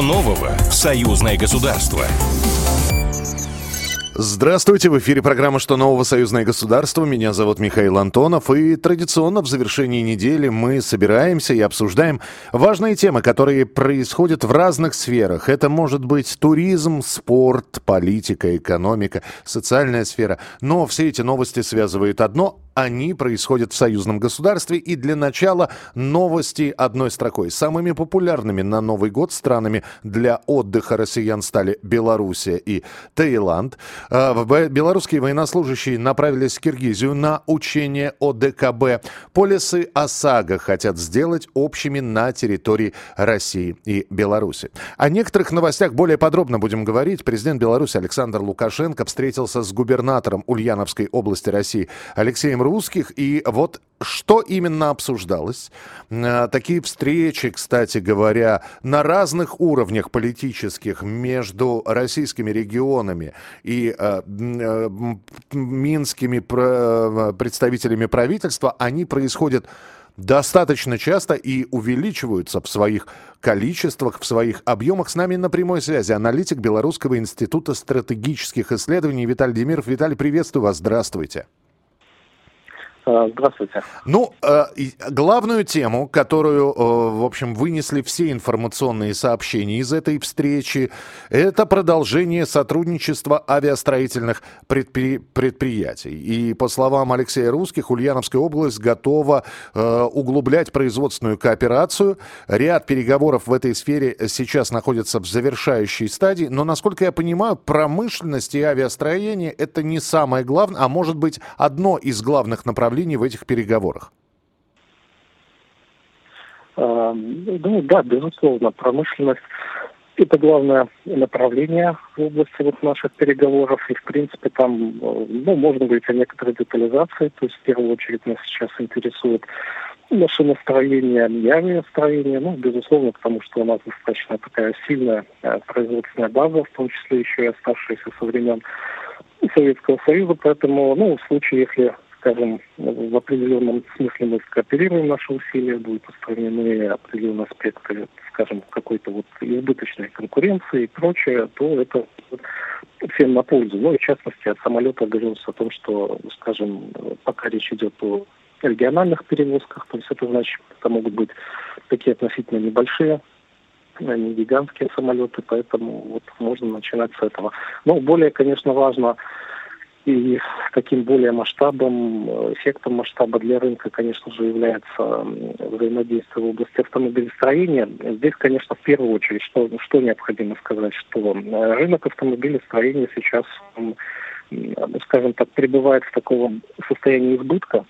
Нового в союзное государство? Здравствуйте, в эфире программа «Что нового? Союзное государство». Меня зовут Михаил Антонов. И традиционно в завершении недели мы собираемся и обсуждаем важные темы, которые происходят в разных сферах. Это может быть туризм, спорт, политика, экономика, социальная сфера. Но все эти новости связывают одно – они происходят в союзном государстве. И для начала новости одной строкой. Самыми популярными на Новый год странами для отдыха россиян стали Белоруссия и Таиланд. А, белорусские военнослужащие направились в Киргизию на учение ОДКБ. Полисы ОСАГО хотят сделать общими на территории России и Беларуси. О некоторых новостях более подробно будем говорить. Президент Беларуси Александр Лукашенко встретился с губернатором Ульяновской области России Алексеем русских. И вот что именно обсуждалось? Э, такие встречи, кстати говоря, на разных уровнях политических между российскими регионами и э, э, минскими представителями правительства, они происходят достаточно часто и увеличиваются в своих количествах, в своих объемах. С нами на прямой связи аналитик Белорусского института стратегических исследований Виталий Демиров. Виталий, приветствую вас. Здравствуйте. Э, здравствуйте. Ну, э, главную тему, которую, э, в общем, вынесли все информационные сообщения из этой встречи, это продолжение сотрудничества авиастроительных предпри- предприятий. И по словам Алексея Русских, Ульяновская область готова углублять производственную кооперацию. Ряд переговоров в этой сфере сейчас находятся в завершающей стадии. Но, насколько я понимаю, промышленность и авиастроение – это не самое главное, а может быть одно из главных направлений направлений в этих переговорах? А, ну да, безусловно, промышленность это главное направление в области вот наших переговоров. И, в принципе, там, ну, можно говорить о некоторой детализации. То есть, в первую очередь, нас сейчас интересует машиностроение и авиастроение. Ну, безусловно, потому что у нас достаточно такая сильная э, производственная база, в том числе еще и оставшаяся со времен Советского Союза. Поэтому, ну, в случае, если скажем, в определенном смысле мы скооперируем наши усилия, будут устранены определенные аспекты, скажем, какой-то вот избыточной конкуренции и прочее, то это всем на пользу. Ну и в частности от самолета говорилось о том, что, скажем, пока речь идет о региональных перевозках, то есть это значит, это могут быть такие относительно небольшие а не гигантские самолеты, поэтому вот можно начинать с этого. Но более, конечно, важно и таким более масштабом, э, эффектом масштаба для рынка, конечно же, является взаимодействие в области автомобилестроения. Здесь, конечно, в первую очередь, что, что необходимо сказать, что рынок автомобилестроения сейчас скажем так, пребывает в таком состоянии избытка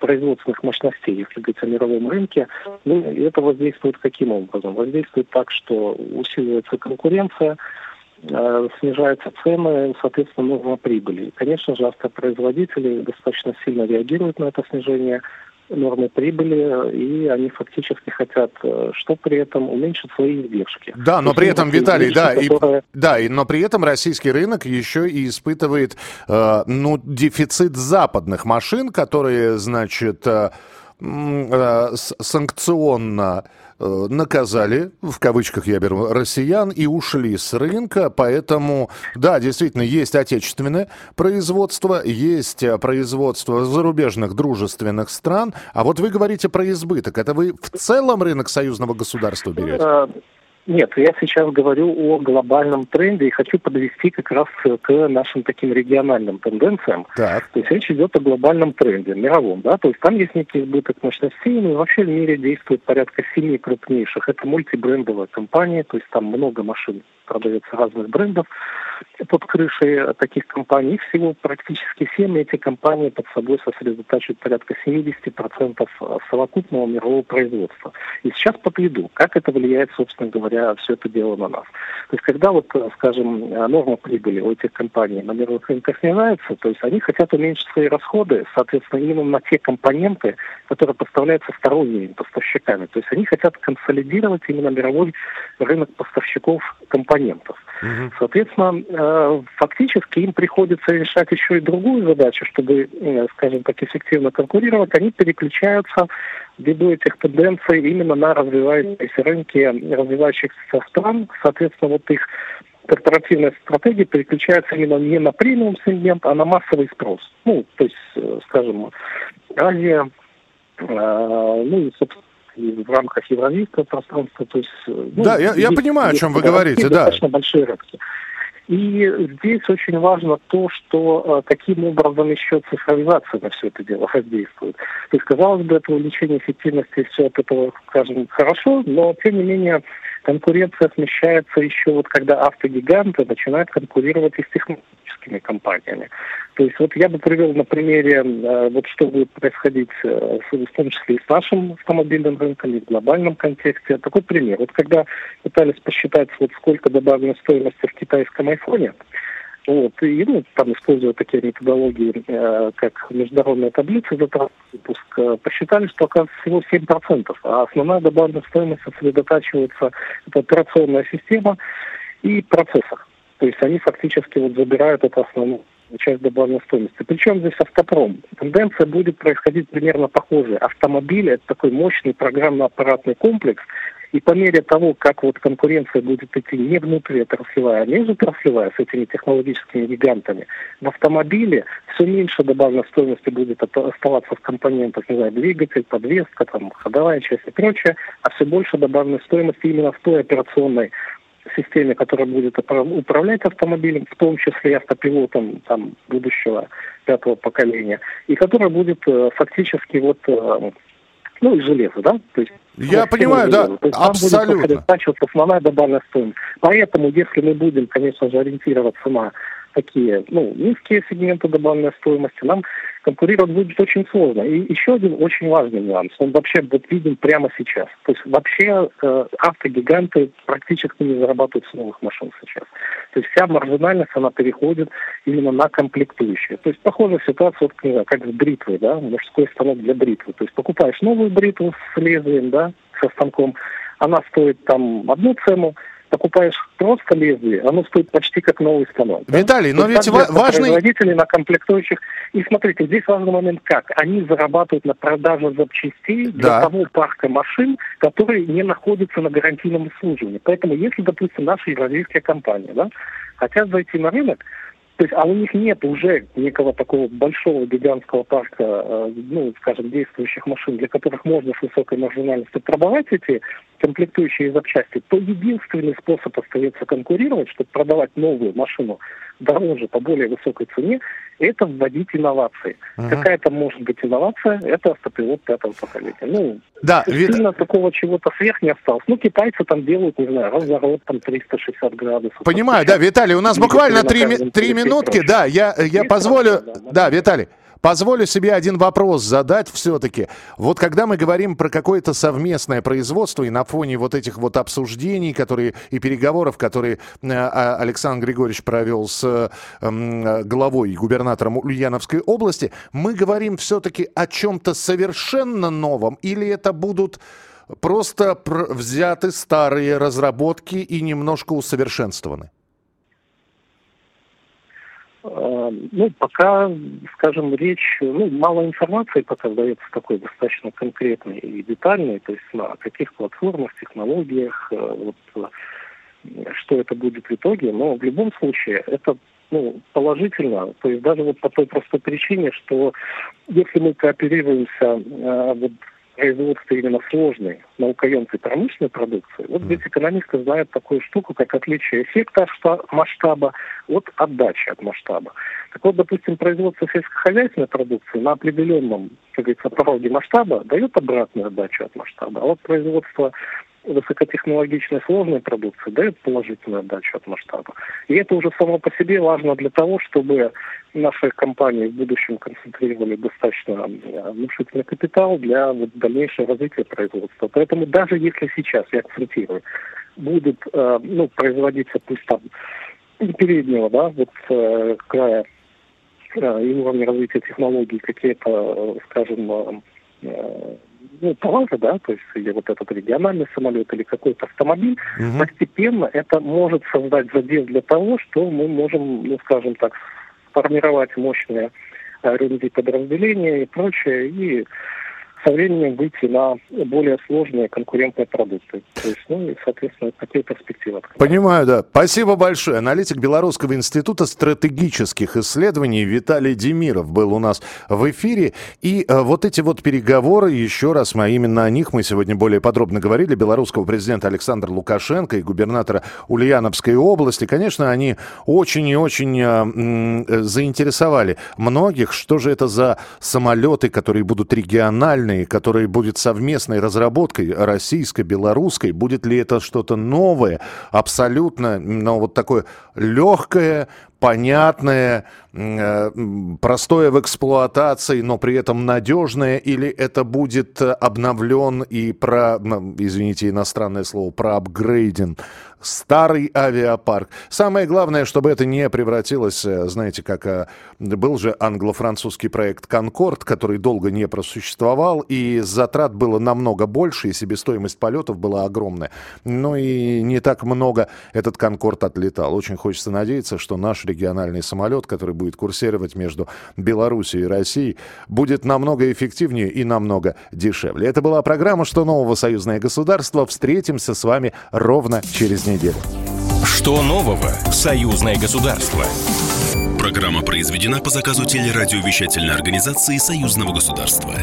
производственных мощностей, если говорить о мировом рынке. Ну, и это воздействует каким образом? Воздействует так, что усиливается конкуренция, снижаются цены, соответственно, норма прибыли. конечно же, автопроизводители достаточно сильно реагируют на это снижение нормы прибыли, и они фактически хотят, э, что при этом уменьшить свои издержки. Да, но при этом, Виталий, да, которые... и, да, и, но при этом российский рынок еще и испытывает, э, ну, дефицит западных машин, которые, значит, э, э, санкционно Э, наказали, в кавычках я беру, россиян и ушли с рынка, поэтому, да, действительно, есть отечественное производство, есть э, производство зарубежных дружественных стран, а вот вы говорите про избыток, это вы в целом рынок союзного государства берете? Э, нет, я сейчас говорю о глобальном тренде и хочу подвести как раз к нашим таким региональным тенденциям. Так. То есть речь идет о глобальном тренде, мировом, да, то есть там есть некий избыток мощностей, но вообще в мире действует порядка семи крупнейших. Это мультибрендовая компания, то есть там много машин продается разных брендов под крышей таких компаний. всего практически 7 эти компании под собой сосредотачивают порядка 70% совокупного мирового производства. И сейчас подведу, как это влияет, собственно говоря, все это дело на нас. То есть когда вот, скажем, норма прибыли у этих компаний на мировых рынках снижается, то есть они хотят уменьшить свои расходы, соответственно, именно на те компоненты, которые поставляются сторонними поставщиками. То есть они хотят консолидировать именно мировой рынок поставщиков компаний компонентов. Угу. Соответственно, э, фактически им приходится решать еще и другую задачу, чтобы, э, скажем так, эффективно конкурировать. Они переключаются ввиду этих тенденций именно на развивающиеся рынки развивающихся стран. Соответственно, вот их корпоративная стратегия переключается именно не на премиум сегмент, а на массовый спрос. Ну, то есть, э, скажем, Азия, ну и, собственно, в рамках евразийского пространства. То есть, ну, да, я, я понимаю, о чем вы говорите, да. Достаточно большие рынки. И здесь очень важно то, что каким образом еще цифровизация на все это дело воздействует. То есть, казалось бы, это увеличение эффективности все от этого, скажем, хорошо, но тем не менее конкуренция смещается еще вот когда автогиганты начинают конкурировать и с технологическими компаниями. То есть вот я бы привел на примере, э, вот что будет происходить э, в том числе и с нашим автомобильным рынком, и в глобальном контексте. Такой пример. Вот когда пытались посчитать, вот сколько добавленной стоимости в китайском айфоне, вот, и ну, там используя такие методологии, э, как международная таблица за выпуск, э, посчитали, что оказывается всего 7%, а основная добавленная стоимость сосредотачивается, это операционная система и процессор. То есть они фактически вот забирают эту основную часть добавленной стоимости. Причем здесь автопром. Тенденция будет происходить примерно похожая. Автомобиль – это такой мощный программно-аппаратный комплекс, и по мере того, как вот конкуренция будет идти не внутриотраслевая, а межотраслевая с этими технологическими гигантами, в автомобиле все меньше добавленной стоимости будет оставаться в компонентах, не знаю, двигатель, подвеска, там, ходовая часть и прочее, а все больше добавленной стоимости именно в той операционной системе, которая будет управлять автомобилем, в том числе и автопилотом там, будущего пятого поколения, и которая будет э, фактически вот э, ну и железо, да, то есть я понимаю, да, То есть абсолютно. Там будет основная добавленная стоимость. Поэтому, если мы будем, конечно же, ориентироваться на такие, ну, низкие сегменты добавленной стоимости, нам конкурировать будет очень сложно. И еще один очень важный нюанс, он вообще вот виден прямо сейчас. То есть вообще э, автогиганты практически не зарабатывают с новых машин сейчас. То есть вся маржинальность, она переходит именно на комплектующие. То есть похожая ситуация, вот, не знаю, как с бритвой, да, мужской станок для бритвы. То есть покупаешь новую бритву с лезвием, да, со станком, она стоит там одну цену, покупаешь просто лезвие, оно стоит почти как новый станок. Виталий, да? но ведь ва- важный... Производители на комплектующих. И смотрите, здесь важный момент как. Они зарабатывают на продаже запчастей для да. того парка машин, которые не находятся на гарантийном обслуживании. Поэтому если, допустим, наши евразийские компании да, хотят зайти на рынок, то есть, а у них нет уже некого такого большого гигантского парка, э, ну, скажем, действующих машин, для которых можно с высокой маржинальностью продавать эти комплектующие запчасти, то единственный способ остается конкурировать, чтобы продавать новую машину дороже, по более высокой цене, это вводить инновации. Uh-huh. Какая то может быть инновация? Это автопилот пятого поколения. Ну, да, сильно вид... такого чего-то сверх не осталось. Ну, китайцы там делают, не знаю, разворот там 360 градусов. Понимаю, да, Виталий, у нас буквально три, три минутки, да, я, я позволю... Да, да. да, Виталий, Позволю себе один вопрос задать все-таки. Вот когда мы говорим про какое-то совместное производство и на фоне вот этих вот обсуждений, которые и переговоров, которые э, а, Александр Григорьевич провел с э, главой и губернатором Ульяновской области, мы говорим все-таки о чем-то совершенно новом или это будут просто взяты старые разработки и немножко усовершенствованы? А, ну, пока, скажем, речь, ну, мало информации пока дается такой достаточно конкретной и детальной, то есть на каких платформах, технологиях, э, вот, что это будет в итоге, но в любом случае это ну, положительно, то есть даже вот по той простой причине, что если мы кооперируемся э, вот производстве именно сложной наукоемкой промышленной продукции, вот здесь экономисты знают такую штуку, как отличие эффекта от масштаба от отдачи от масштаба. Так вот, допустим, производство сельскохозяйственной продукции на определенном, как говорится, пороге масштаба дает обратную отдачу от масштаба, а вот производство высокотехнологичной сложной продукции дает положительную отдачу от масштаба. И это уже само по себе важно для того, чтобы наши компании в будущем концентрировали достаточно э, внушительный капитал для вот, дальнейшего развития производства. Поэтому даже если сейчас, я акцентирую, будет э, ну, производиться пусть там переднего, да, вот э, края и уровня развития технологий какие-то, скажем, ну, товары, да, то есть или вот этот региональный самолет, или какой-то автомобиль, угу. постепенно это может создать задел для того, что мы можем, ну, скажем так, сформировать мощные R&D подразделения и прочее, и со временем выйти на более сложные конкурентные продукты. То есть, ну и, соответственно, такие перспективы. Понимаю, да. Спасибо большое. Аналитик Белорусского института стратегических исследований Виталий Демиров был у нас в эфире. И э, вот эти вот переговоры, еще раз, мы именно о них мы сегодня более подробно говорили, белорусского президента Александра Лукашенко и губернатора Ульяновской области, конечно, они очень и очень э, э, заинтересовали многих, что же это за самолеты, которые будут региональны, глобальной, которая будет совместной разработкой российско-белорусской, будет ли это что-то новое, абсолютно, но вот такое легкое, понятное, э, простое в эксплуатации, но при этом надежное, или это будет обновлен и про, извините, иностранное слово, проапгрейден старый авиапарк. Самое главное, чтобы это не превратилось, э, знаете, как э, был же англо-французский проект «Конкорд», который долго не просуществовал, и затрат было намного больше, и себестоимость полетов была огромная. Но и не так много этот «Конкорд» отлетал. Очень хочется надеяться, что наш региональный самолет, который будет курсировать между Белоруссией и Россией, будет намного эффективнее и намного дешевле. Это была программа «Что нового? Союзное государство». Встретимся с вами ровно через неделю. Что нового? Союзное государство. Программа произведена по заказу телерадиовещательной организации Союзного государства.